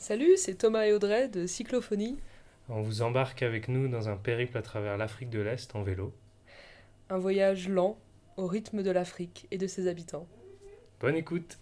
Salut, c'est Thomas et Audrey de Cyclophonie. On vous embarque avec nous dans un périple à travers l'Afrique de l'Est en vélo. Un voyage lent au rythme de l'Afrique et de ses habitants. Bonne écoute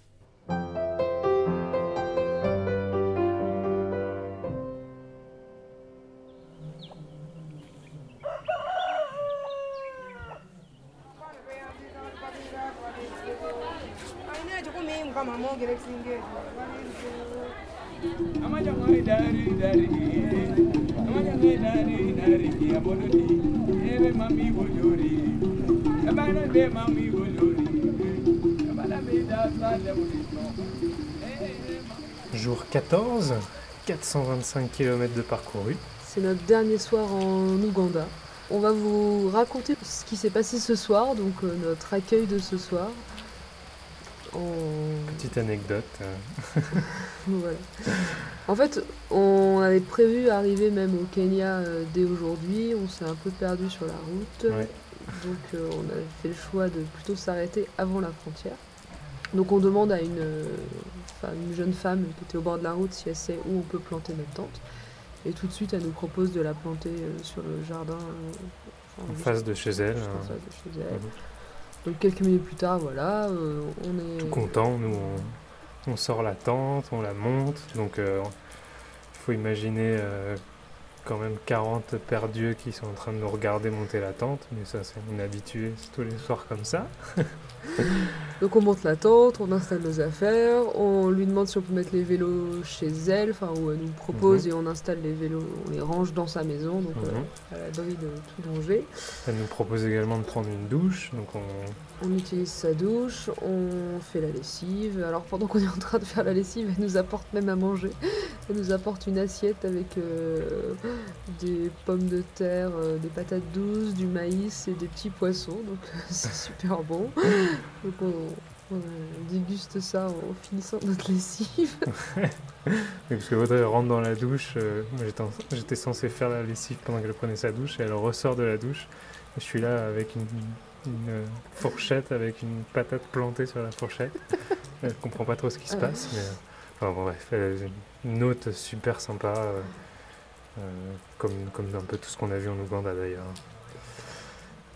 Jour 14, 425 km de parcouru. C'est notre dernier soir en Ouganda. On va vous raconter ce qui s'est passé ce soir, donc euh, notre accueil de ce soir. Petite anecdote. euh. Voilà. En fait, on avait prévu arriver même au Kenya euh, dès aujourd'hui. On s'est un peu perdu sur la route. Ouais. Donc euh, on a fait le choix de plutôt s'arrêter avant la frontière. Donc on demande à une, euh, jeune femme qui était au bord de la route si elle sait où on peut planter notre tente. Et tout de suite, elle nous propose de la planter euh, sur le jardin. En face de chez elle. en hein. face de chez elle. Mhm. Donc quelques minutes plus tard, voilà, euh, on est... Tout content, nous on, sort la tente, on la monte. Donc il faut imaginer euh, quand même 40 perdus qui sont en train de nous regarder monter la tente. Mais ça, c'est on est habitué, c'est tous les soirs comme ça. Donc on monte la tente, on installe nos affaires, on lui demande si on peut mettre les vélos chez elle, enfin où elle nous propose Mhm. et on installe les vélos, on les range dans sa maison, donc Mhm. euh, à l'abri de tout danger. Elle nous propose également de prendre une douche. Donc on, On utilise sa douche, on fait la lessive. Alors pendant qu'on est en train de faire la lessive, elle nous apporte même à manger. Elle nous apporte une assiette avec euh, des pommes de terre, euh, des patates douces, du maïs et des petits poissons. Donc c'est super bon. Donc on, on déguste ça en finissant notre lessive. Parce que Audrey rentre dans la douche. euh, moi, j'étais en- j'étais censé faire la lessive pendant qu'elle prenait sa douche et elle ressort de la douche. Et je suis là avec une, une, euh, fourchette, avec une patate plantée sur la fourchette. elle comprend pas trop ce qui se passe. Mais, enfin, bon, bref, une hôte super sympa. euh, euh, comme, comme un peu tout ce qu'on a vu en Ouganda d'ailleurs.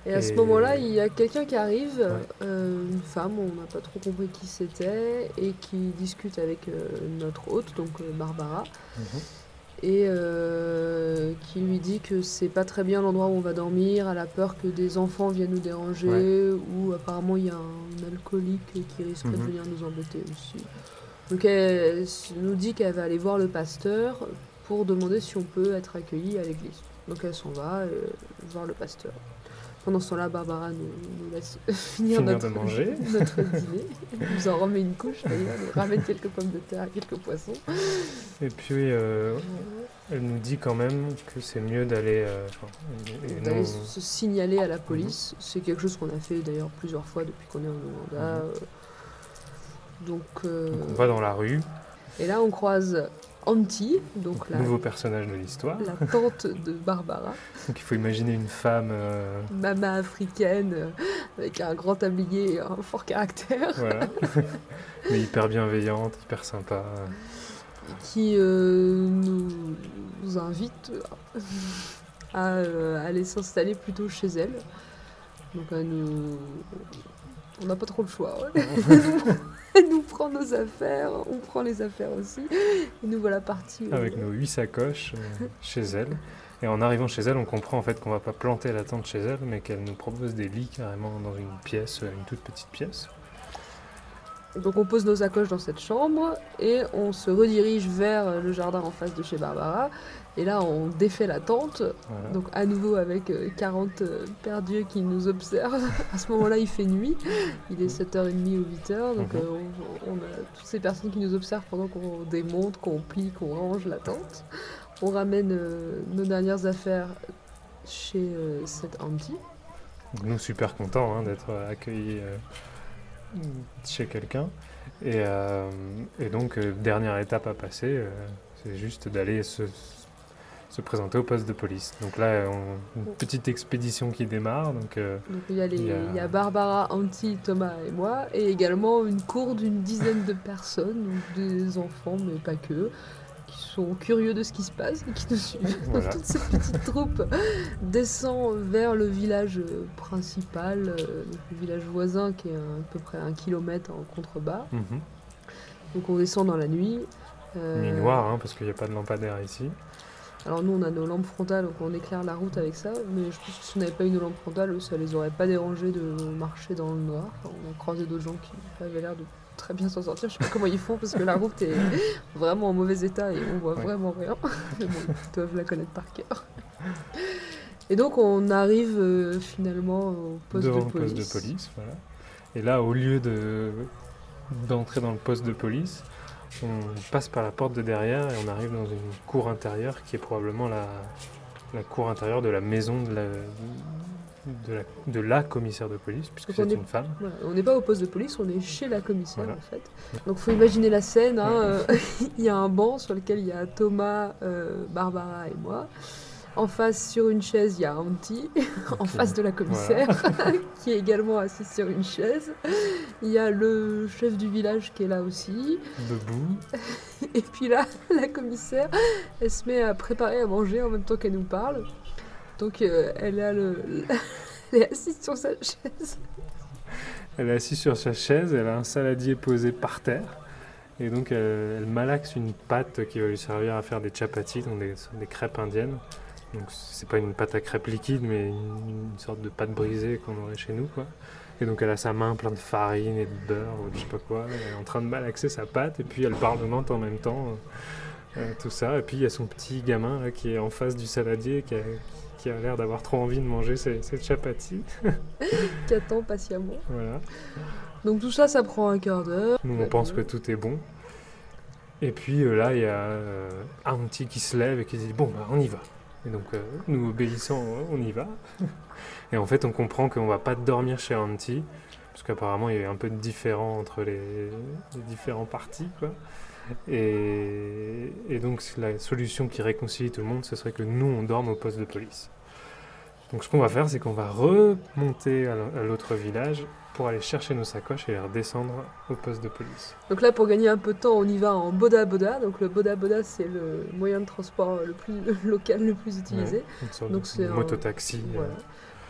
Et à ce Et- moment-là, il y a quelqu'un qui arrive, Ouais. euh, une femme, on n'a pas trop compris qui c'était, et qui discute avec euh, notre hôte, donc euh, Barbara. et euh, qui lui dit que c'est pas très bien l'endroit où on va dormir, elle a peur que des enfants viennent nous déranger, ou apparemment il y a un alcoolique qui risquerait de Mhm. venir nous embêter aussi. Donc elle nous dit qu'elle va aller voir le pasteur pour demander si on peut être accueilli à l'église. Donc elle s'en va euh, voir le pasteur. Pendant ce temps-là, Barbara nous, nous laisse finir, Finir notre, de manger. notre dîner. Elle nous en remet une couche, d'ailleurs, ramène quelques pommes de terre, quelques poissons. Et puis, euh, elle nous dit quand même que c'est mieux d'aller. euh, d'aller se signaler à la police. C'est quelque chose qu'on a fait d'ailleurs plusieurs fois depuis qu'on est en Ouganda. Mhm. Donc, euh, donc on va dans la rue, et là on croise Auntie, donc donc la, nouveau personnage de l'histoire. la tante de Barbara, Donc il faut imaginer une femme, euh, maman africaine euh, avec un grand tablier et un fort caractère, voilà, mais hyper bienveillante, hyper sympa. qui euh, nous, invite à aller s'installer plutôt chez elle. Donc nous... on n'a pas trop le choix. ouais. Elle nous prend nos affaires, on prend les affaires aussi. Et nous voilà partis. euh, Avec nos huit sacoches euh, chez elle. Et en arrivant chez elle, on comprend en fait qu'on va pas planter la tente chez elle, mais qu'elle nous propose des lits carrément dans une pièce, euh, une toute petite pièce. Donc on pose nos sacoches dans cette chambre et on se redirige vers le jardin en face de chez Barbara. Et là on défait la tente, Voilà. donc à nouveau avec euh, 40 euh, perdus qui nous observent. À ce moment-là il fait nuit, il est 7h30 ou 8h, donc Mhm. euh, on, on a toutes ces personnes qui nous observent pendant qu'on démonte, qu'on plie, qu'on range la tente. On ramène euh, nos dernières affaires chez euh, cette. Donc nous super contents hein, d'être euh, accueillis euh, chez quelqu'un. Et, euh, et donc euh, dernière étape à passer, euh, c'est juste d'aller se, se présenter au poste de police. Donc là, on- une petite expédition qui démarre. Donc euh, Donc il y, a les- Il y a- il y a Barbara, Auntie, Thomas et moi, et également une cour d'une dizaine de personnes, donc des enfants, mais pas que, qui sont curieux de ce qui se passe et qui nous suivent. Voilà. Donc toute cette petite troupe descend vers le village euh, principal, euh, donc le village voisin qui est à, à peu près un kilomètre en contrebas. Mhm. Donc on descend dans la nuit. euh, Nuit noire, hein, parce qu'il n'y a pas de lampadaire ici. Alors nous on a nos lampes frontales, donc on éclaire la route avec ça, mais je pense que si on n'avait pas eu nos lampes frontales, ça les aurait pas dérangés de marcher dans le noir. Enfin, on a croisé d'autres gens qui avaient l'air de très bien s'en sortir. Je sais pas comment ils font parce que la route est vraiment en mauvais état et on voit Ouais. vraiment rien. Mais bon, ils doivent la connaître par cœur. Et donc on arrive euh, finalement au poste devant de le police. poste de police, voilà. Et là, au lieu de d'entrer dans le poste de police, on passe par la porte de derrière et on arrive dans une cour intérieure qui est probablement la, la cour intérieure de la maison de la, de la, de la commissaire de police, puisque c'est est- une femme. Voilà, on n'est pas au poste de police, on est chez la commissaire Voilà. en fait. Donc faut imaginer la scène. hein, euh, il y a un banc sur lequel il y a Thomas, euh, Barbara et moi. En face sur une chaise, il y a Auntie, en Ok. face de la commissaire, qui est également assise sur une chaise. Il y a le chef du village qui est là aussi. Debout, Et puis là, la commissaire, elle se met à préparer à manger en même temps qu'elle nous parle. Donc euh, elle, a le... elle est assise sur sa chaise. elle est assise sur sa chaise, elle a un saladier posé par terre. Et donc elle, elle malaxe une pâte qui va lui servir à faire des chapatis, donc des, des crêpes indiennes. Donc c'est pas une pâte à crêpes liquide, mais une, une sorte de pâte brisée qu'on aurait chez nous, quoi. Et donc elle a sa main plein de farine et de beurre ou de je sais pas quoi. Elle est en train de malaxer sa pâte et puis elle parlemente en même temps euh, euh, tout ça. Et puis il y a son petit gamin là, qui est en face du saladier qui a, qui a l'air d'avoir trop envie de manger ses chapatis. qui attend patiemment. Voilà. Donc tout ça, ça prend un quart d'heure. Nous, on pense que tout est bon. Et puis euh, là, il y a euh, Auntie qui se lève et qui dit Bon, bah, on y va. Et donc, euh, nous obéissant, on y va. et en fait, on comprend qu'on va pas dormir chez Auntie, parce qu'apparemment, il y a un peu de différent entre les, différents partis. Et, donc, la solution qui réconcilie tout le monde, ce serait que nous, on dorme au poste de police. Donc, ce qu'on va faire, c'est qu'on va remonter à l'autre village pour aller chercher nos sacoches et les redescendre au poste de police. Donc là, pour gagner un peu de temps, on y va en boda boda. Donc le boda boda, c'est le moyen de transport le plus local le plus utilisé. Une sorte Donc c'est un- mototaxi. euh.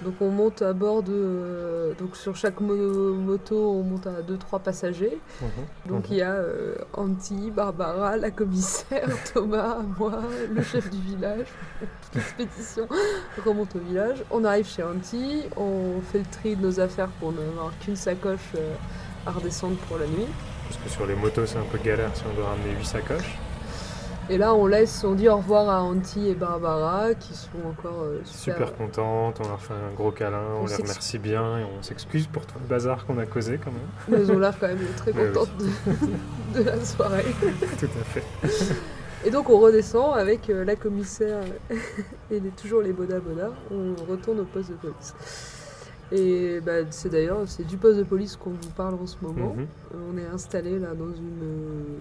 Donc on monte à bord de... euh, donc sur chaque mo- moto, on monte à 2-3 passagers. mhm, Donc mhm. il y a euh, Anti, Barbara, la commissaire, Thomas, moi, le chef du village. Toute l'expédition remonte au village. On arrive chez Anti, on fait le tri de nos affaires pour n'avoir qu'une sacoche euh, à redescendre pour la nuit. Parce que sur les motos, c'est un peu galère si on doit ramener 8 sacoches. Et là, on laisse, on dit au revoir à Anti et Barbara qui sont encore euh, super. Super contentes, on leur fait un gros câlin, on, On les remercie bien et on s'excuse pour tout le bazar qu'on a causé quand même. Elles ont l'air quand même très Mais contentes de, de la soirée. Tout à fait. Et donc on redescend avec euh, la commissaire et les- toujours les boda boda. On retourne au poste de police. Et bah, c'est d'ailleurs c'est du poste de police qu'on vous parle en ce moment. Mhm. On est installé là dans une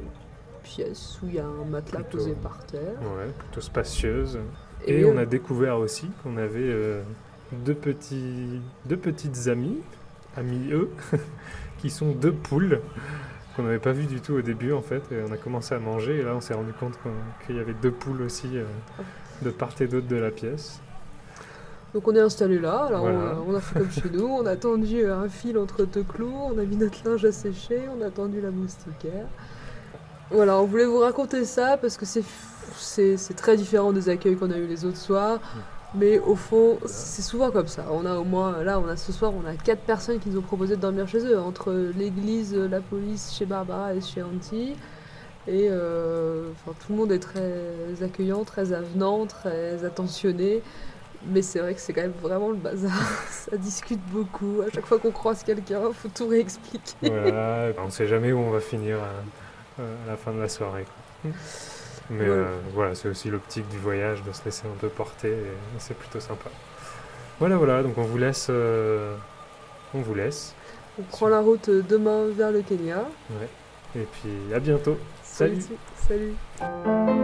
pièce où il y a un matelas Plutôt. posé par terre. Ouais, plutôt spacieuse. Et, on a découvert aussi qu'on avait euh, deux, petits, deux petites amies, amies eux, qui sont deux poules qu'on n'avait pas vues du tout au début en fait. Et on a commencé à manger et là on s'est rendu compte qu'il y avait deux poules aussi euh, de part et d'autre de la pièce. Donc on est installé là, alors Voilà. on, a, on a fait comme chez nous, on a tendu un fil entre deux clous, on a mis notre linge à sécher, on a tendu la moustiquaire. Voilà, on voulait vous raconter ça parce que c'est c'est c'est très différent des accueils qu'on a eu les autres soirs. Mais au fond, c'est souvent comme ça. On a au moins, là, on a ce soir, on a quatre personnes qui nous ont proposé de dormir chez eux, entre l'église, la police, chez Barbara et chez Auntie. Et euh, enfin, tout le monde est très accueillant, très avenant, très attentionné. Mais c'est vrai que c'est quand même vraiment le bazar. Ça discute beaucoup. À chaque fois qu'on croise quelqu'un, il faut tout réexpliquer. Voilà, on ne sait jamais où on va finir à, à la fin de la soirée. quoi. Mais Ouais. euh, voilà, c'est aussi l'optique du voyage, de se laisser un peu porter, et c'est plutôt sympa. Voilà, voilà, donc on vous laisse. euh, on vous laisse. On prend la route demain vers le Kenya. Ouais. Et puis à bientôt. Salut. Salut.